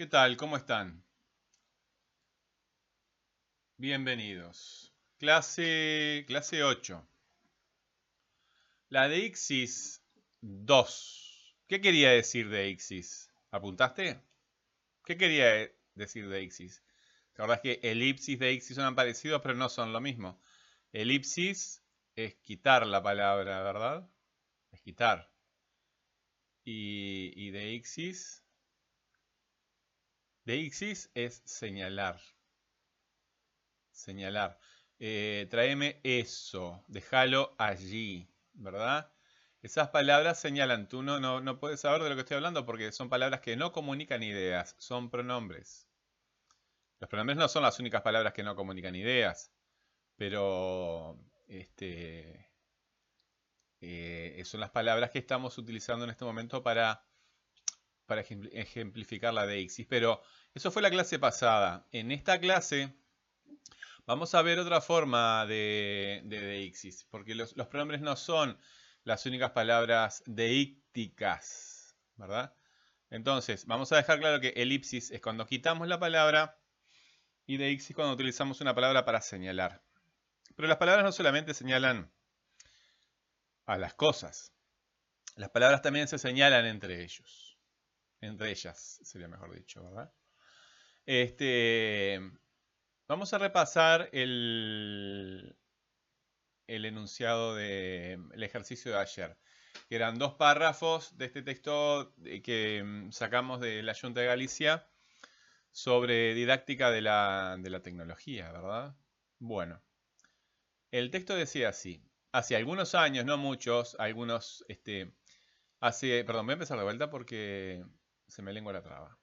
¿Qué tal? ¿Cómo están? Bienvenidos. Clase, clase 8. La de Ixis 2. ¿Qué quería decir de Ixis? ¿Apuntaste? ¿Qué quería decir de Ixis? La verdad es que elipsis de Ixis son parecidos, pero no son lo mismo. Elipsis es quitar la palabra, ¿verdad? Es quitar. Y, y de Ixis Deixis es señalar. Señalar. Eh, tráeme eso, déjalo allí, ¿verdad? Esas palabras señalan, tú no, no, no puedes saber de lo que estoy hablando porque son palabras que no comunican ideas, son pronombres. Los pronombres no son las únicas palabras que no comunican ideas, pero este, eh, son las palabras que estamos utilizando en este momento para, para ejemplificar la deixis. Pero eso fue la clase pasada. En esta clase vamos a ver otra forma de, de deixis, porque los, pronombres no son las únicas palabras deícticas, ¿verdad? Entonces, vamos a dejar claro que elipsis es cuando quitamos la palabra y deixis cuando utilizamos una palabra para señalar. Pero las palabras no solamente señalan a las cosas, las palabras también se señalan entre ellos, entre ellas sería mejor dicho, ¿verdad? Este, vamos a repasar el, el enunciado del ejercicio de ayer, que eran dos párrafos de este texto que mm, sacamos de la Junta de Galicia sobre didáctica de la, de la tecnología, ¿verdad? Bueno, el texto decía así, hace algunos años, no muchos, algunos, este, hace, perdón, voy a empezar de vuelta porque se me lengua la traba.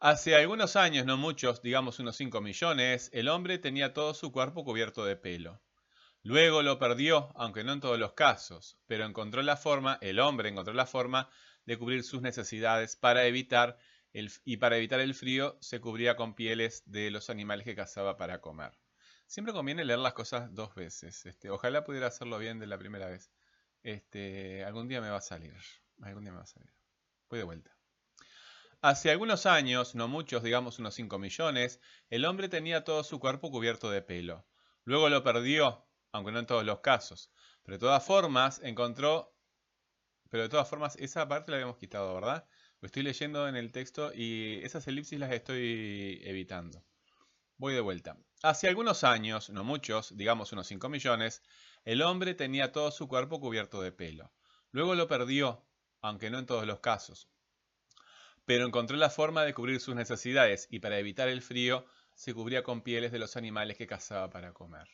Hace algunos años, no muchos, digamos unos 5 millones, el hombre tenía todo su cuerpo cubierto de pelo. Luego lo perdió, aunque no en todos los casos, pero encontró la forma, el hombre encontró la forma de cubrir sus necesidades para evitar el, y para evitar el frío se cubría con pieles de los animales que cazaba para comer. Siempre conviene leer las cosas dos veces. Este, ojalá pudiera hacerlo bien de la primera vez. Este, algún día me va a salir. Algún día me va a salir. Voy de vuelta. Hace algunos años, no muchos, digamos unos 5 millones, el hombre tenía todo su cuerpo cubierto de pelo. Luego lo perdió, aunque no en todos los casos. Pero de todas formas, encontró... Pero de todas formas, esa parte la habíamos quitado, ¿verdad? Lo estoy leyendo en el texto y esas elipsis las estoy evitando. Voy de vuelta. Hace algunos años, no muchos, digamos unos 5 millones, el hombre tenía todo su cuerpo cubierto de pelo. Luego lo perdió, aunque no en todos los casos pero encontró la forma de cubrir sus necesidades y para evitar el frío se cubría con pieles de los animales que cazaba para comer.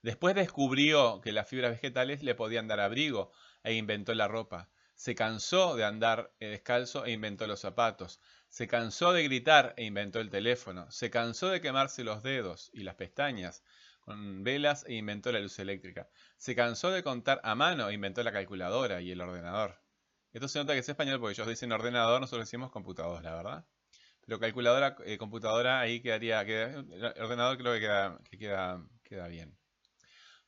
Después descubrió que las fibras vegetales le podían dar abrigo e inventó la ropa. Se cansó de andar eh, descalzo e inventó los zapatos. Se cansó de gritar e inventó el teléfono. Se cansó de quemarse los dedos y las pestañas con velas e inventó la luz eléctrica. Se cansó de contar a mano e inventó la calculadora y el ordenador. Esto se nota que es español porque ellos dicen ordenador, nosotros decimos computadora, la verdad. Pero calculadora, eh, computadora, ahí quedaría, ordenador creo que queda, que queda, queda bien.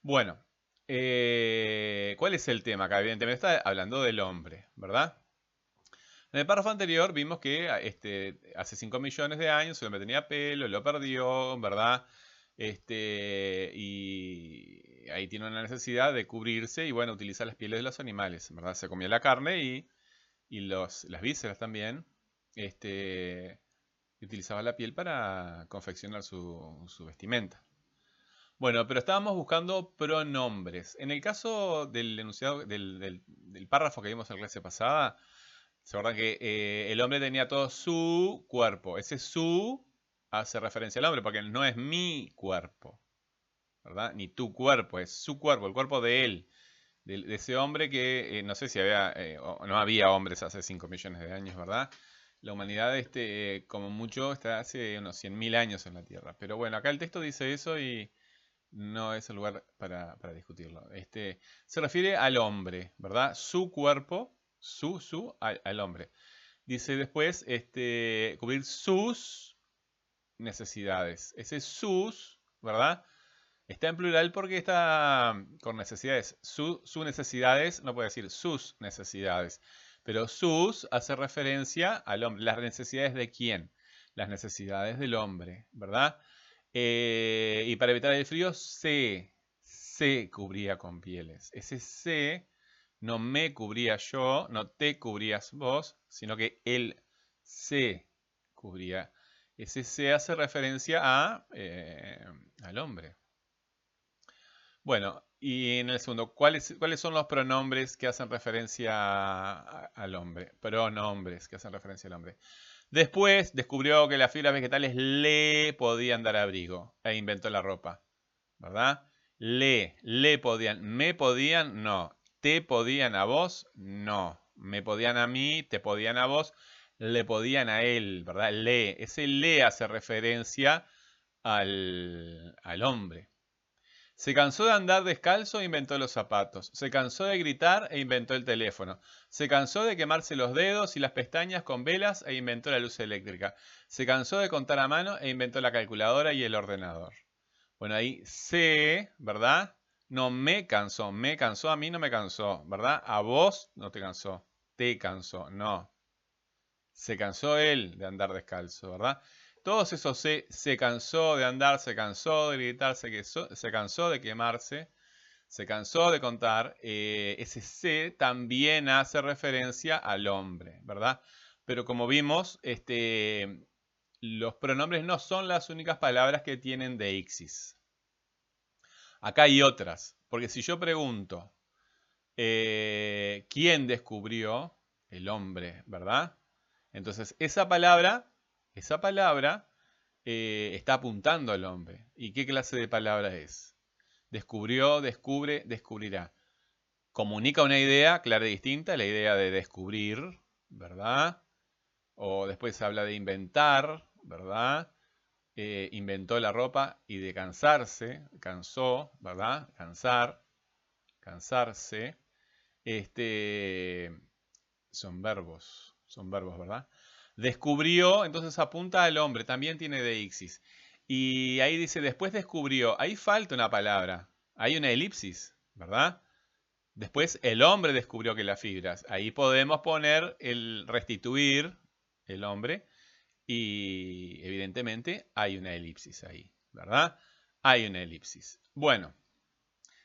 Bueno, eh, ¿cuál es el tema acá? Evidentemente está hablando del hombre, ¿verdad? En el párrafo anterior vimos que este, hace 5 millones de años el hombre tenía pelo, lo perdió, ¿verdad? Este, y ahí tiene una necesidad de cubrirse y bueno, utiliza las pieles de los animales, ¿verdad? Se comía la carne y, y los, las vísceras también. Este, utilizaba la piel para confeccionar su, su vestimenta. Bueno, pero estábamos buscando pronombres. En el caso del enunciado, del, del, párrafo que vimos en la clase pasada, se acuerdan que eh, el hombre tenía todo su cuerpo. Ese su hace referencia al hombre, porque no es mi cuerpo, ¿verdad? Ni tu cuerpo, es su cuerpo, el cuerpo de él, de, ese hombre que eh, no sé si había, eh, no había hombres hace 5 millones de años, ¿verdad? La humanidad, este, eh, como mucho, está hace unos 100.000 años en la Tierra. Pero bueno, acá el texto dice eso y no es el lugar para, discutirlo. Este, se refiere al hombre, ¿verdad? Su cuerpo, su, su, al, al hombre. Dice después, este, cubrir sus necesidades. Ese sus, ¿verdad? Está en plural porque está con necesidades. Su, necesidades, no puede decir sus necesidades. Pero sus hace referencia al hombre. ¿Las necesidades de quién? Las necesidades del hombre, ¿verdad? Eh, y para evitar el frío, se, se cubría con pieles. Ese se no me cubría yo, no te cubrías vos, sino que él se cubría. Ese se hace referencia a, eh, al hombre. Bueno, y en el segundo, ¿cuáles, ¿cuáles son los pronombres que hacen referencia al hombre? Pronombres que hacen referencia al hombre. Después descubrió que las fibras vegetales le podían dar abrigo e inventó la ropa, ¿verdad? Le, le podían, me podían, no. Te podían a vos, no. Me podían a mí, te podían a vos, le podían a él, ¿verdad? Le, ese le hace referencia al, al hombre. Se cansó de andar descalzo e inventó los zapatos. Se cansó de gritar e inventó el teléfono. Se cansó de quemarse los dedos y las pestañas con velas e inventó la luz eléctrica. Se cansó de contar a mano e inventó la calculadora y el ordenador. Bueno, ahí se, ¿verdad? No me cansó, me cansó, a mí no me cansó, ¿verdad? A vos no te cansó, te cansó, no. Se cansó él de andar descalzo, ¿verdad? Todos esos se, se cansó de andar, se cansó de gritar, se, se cansó de quemarse, se cansó de contar. Eh, ese se también hace referencia al hombre, ¿verdad? Pero como vimos, este, los pronombres no son las únicas palabras que tienen deixis. Acá hay otras, porque si yo pregunto, eh, ¿quién descubrió? El hombre, ¿verdad? Entonces, esa palabra esa palabra eh, está apuntando al hombre. ¿Y qué clase de palabra es? Descubrió, descubre, descubrirá. Comunica una idea clara y distinta, la idea de descubrir, ¿verdad? O después habla de inventar, ¿verdad? Eh, inventó la ropa y de cansarse, cansó, ¿verdad? Cansar, cansarse. Este, son verbos, son verbos, ¿verdad? Descubrió, entonces apunta al hombre, también tiene deixis. Y ahí dice, después descubrió, ahí falta una palabra, hay una elipsis, ¿verdad? Después el hombre descubrió que las fibras, ahí podemos poner el restituir, el hombre, y evidentemente hay una elipsis ahí, ¿verdad? Hay una elipsis. Bueno,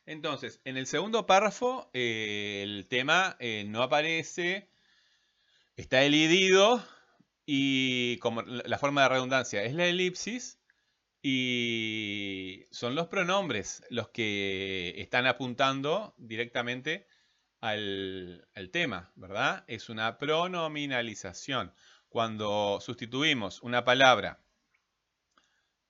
entonces, en el segundo párrafo eh, el tema eh, no aparece, está elidido, y como la forma de redundancia es la elipsis y son los pronombres los que están apuntando directamente al, tema, ¿verdad? Es una pronominalización. Cuando sustituimos una palabra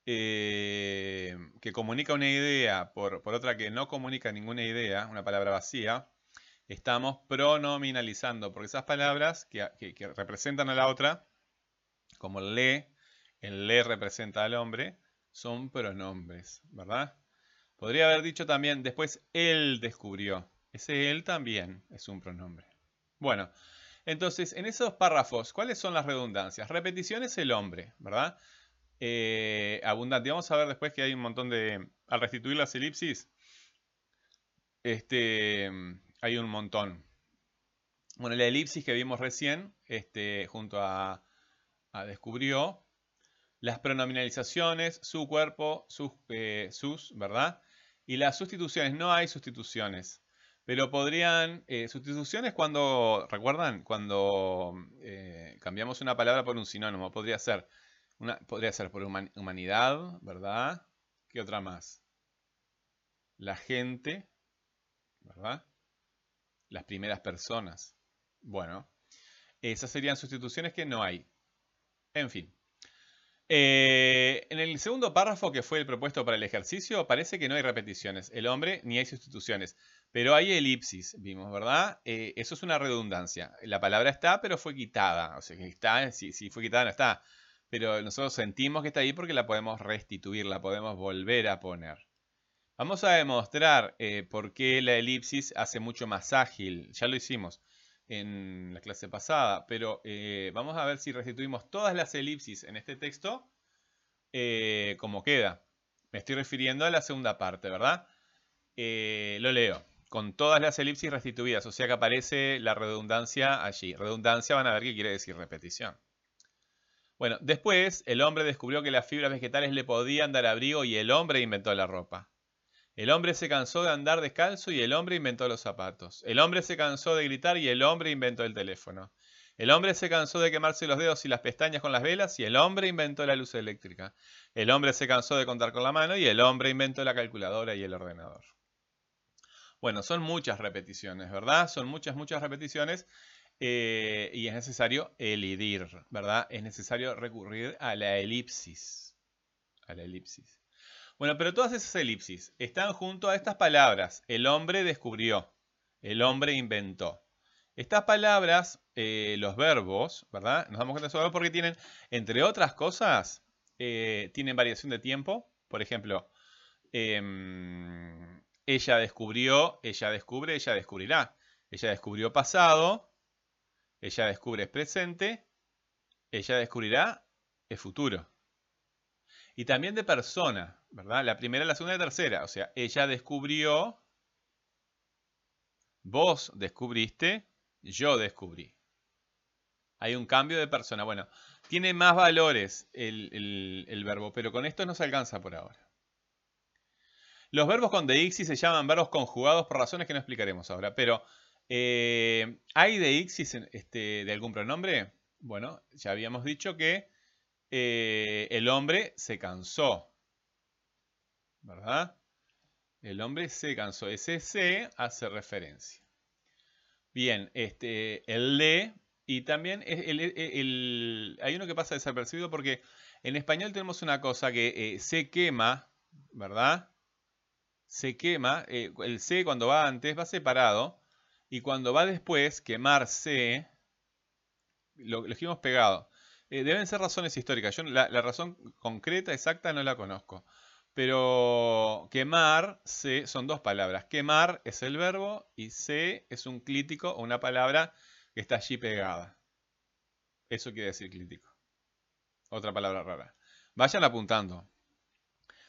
eh, que comunica una idea por, otra que no comunica ninguna idea, una palabra vacía, estamos pronominalizando, porque esas palabras que representan a la otra como le, el le representa al hombre, son pronombres, ¿verdad? Podría haber dicho también, después él descubrió. Ese él también es un pronombre. Bueno, entonces, en esos párrafos, ¿cuáles son las redundancias? Repetición es el hombre, ¿verdad? Eh, abundante. Vamos a ver después que hay un montón de... Al restituir las elipsis, este, hay un montón. Bueno, la elipsis que vimos recién, este, junto a Ah, descubrió las pronominalizaciones, su cuerpo, sus, eh, sus, ¿verdad? Y las sustituciones, no hay sustituciones. Pero podrían, eh, sustituciones cuando, ¿recuerdan? Cuando eh, cambiamos una palabra por un sinónimo, podría ser, una, podría ser por humanidad, ¿verdad? ¿Qué otra más? La gente, ¿verdad? Las primeras personas. Bueno, esas serían sustituciones que no hay. En fin. Eh, en el segundo párrafo que fue el propuesto para el ejercicio, parece que no hay repeticiones. El hombre ni hay sustituciones. Pero hay elipsis, vimos, ¿verdad? Eh, eso es una redundancia. La palabra está, pero fue quitada. O sea, que está, si, fue quitada, no está. Pero nosotros sentimos que está ahí porque la podemos restituir, la podemos volver a poner. Vamos a demostrar eh, por qué la elipsis hace mucho más ágil. Ya lo hicimos en la clase pasada, pero eh, vamos a ver si restituimos todas las elipsis en este texto eh, como queda. Me estoy refiriendo a la segunda parte, ¿verdad? Eh, lo leo. con todas las elipsis restituidas, o sea que aparece la redundancia allí. Redundancia van a ver qué quiere decir repetición. Bueno, después el hombre descubrió que las fibras vegetales le podían dar abrigo y el hombre inventó la ropa. El hombre se cansó de andar descalzo y el hombre inventó los zapatos. El hombre se cansó de gritar y el hombre inventó el teléfono. El hombre se cansó de quemarse los dedos y las pestañas con las velas y el hombre inventó la luz eléctrica. El hombre se cansó de contar con la mano y el hombre inventó la calculadora y el ordenador. Bueno, son muchas repeticiones, ¿verdad? Son muchas, muchas repeticiones eh, y es necesario elidir, ¿verdad? Es necesario recurrir a la elipsis. A la elipsis. Bueno, pero todas esas elipsis están junto a estas palabras. El hombre descubrió, el hombre inventó. Estas palabras, eh, los verbos, ¿verdad? Nos damos cuenta de eso porque tienen, entre otras cosas, eh, tienen variación de tiempo. Por ejemplo, em, ella descubrió, ella descubre, ella descubrirá. Ella descubrió pasado, ella descubre presente, ella descubrirá es futuro. Y también de persona, ¿verdad? La primera, la segunda y la tercera. O sea, ella descubrió, vos descubriste, yo descubrí. Hay un cambio de persona. Bueno, tiene más valores el, verbo, pero con esto no se alcanza por ahora. Los verbos con deixis se llaman verbos conjugados por razones que no explicaremos ahora. Pero, eh, ¿hay deixis este, de algún pronombre? Bueno, ya habíamos dicho que eh, el hombre se cansó. ¿Verdad? El hombre se cansó. Ese se hace referencia. Bien, este, el le y también hay uno que pasa desapercibido porque en español tenemos una cosa que eh, se quema, ¿verdad? se quema, eh, el C cuando va antes va separado, y cuando va después, quemarse, lo, lo dijimos pegado. Eh, deben ser razones históricas. Yo la, razón concreta, exacta, no la conozco. Pero quemar, se, son dos palabras. Quemar es el verbo y se es un clítico o una palabra que está allí pegada. Eso quiere decir clítico. Otra palabra rara. Vayan apuntando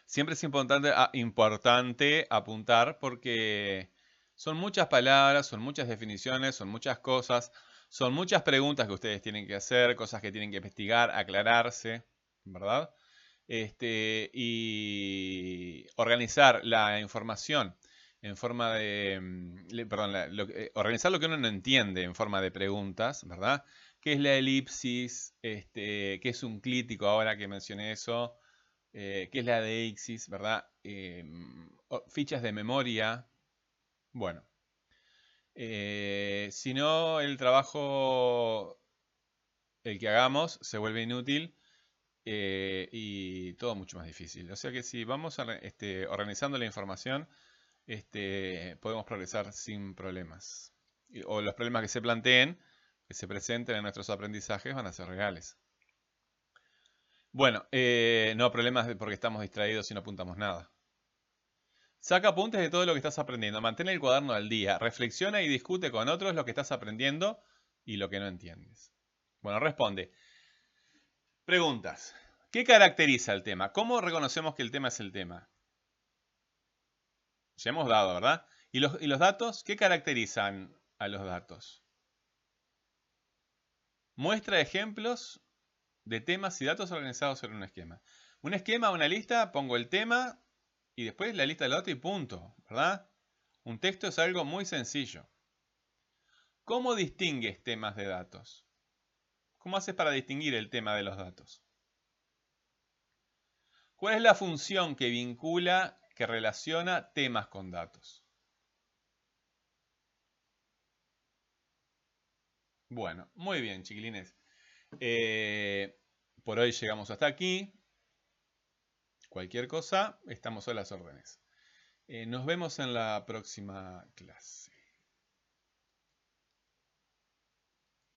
siempre es importante, ah, importante apuntar porque son muchas palabras, son muchas definiciones, son muchas cosas, son muchas preguntas que ustedes tienen que hacer, cosas que tienen que investigar, aclararse, ¿verdad? Este, y organizar la información en forma de, mm, perdón, eh, organizar lo que uno no entiende en forma de preguntas, ¿verdad? ¿Qué es la elipsis? Este, ¿Qué es un clítico ahora que mencioné eso? eh, que es la de Ixis, ¿verdad? Em, fichas de memoria. Bueno. Eh, si no, el trabajo, el que hagamos, se vuelve inútil eh, y todo mucho más difícil. O sea que si vamos este, organizando la información, este, podemos progresar sin problemas. O los problemas que se planteen, que se presenten en nuestros aprendizajes, van a ser reales. Bueno, eh, no problemas porque estamos distraídos y no apuntamos nada. Saca apuntes de todo lo que estás aprendiendo. Mantén el cuaderno al día. Reflexiona y discute con otros lo que estás aprendiendo y lo que no entiendes. Bueno, responde. Preguntas. ¿Qué caracteriza el tema? ¿Cómo reconocemos que el tema es el tema? Ya hemos dado, ¿verdad? ¿Y los, datos? ¿Qué caracterizan a los datos? Muestra ejemplos de temas y datos organizados en un esquema. Un esquema, una lista, pongo el tema y después la lista del dato y punto, ¿verdad? Un texto es algo muy sencillo. ¿Cómo distingues temas de datos? ¿Cómo haces para distinguir el tema de los datos? ¿Cuál es la función que vincula, que relaciona temas con datos? Bueno, muy bien, chiquilines. Eh, por hoy llegamos hasta aquí. Cualquier cosa, estamos a las órdenes. Eh, nos vemos en la próxima clase.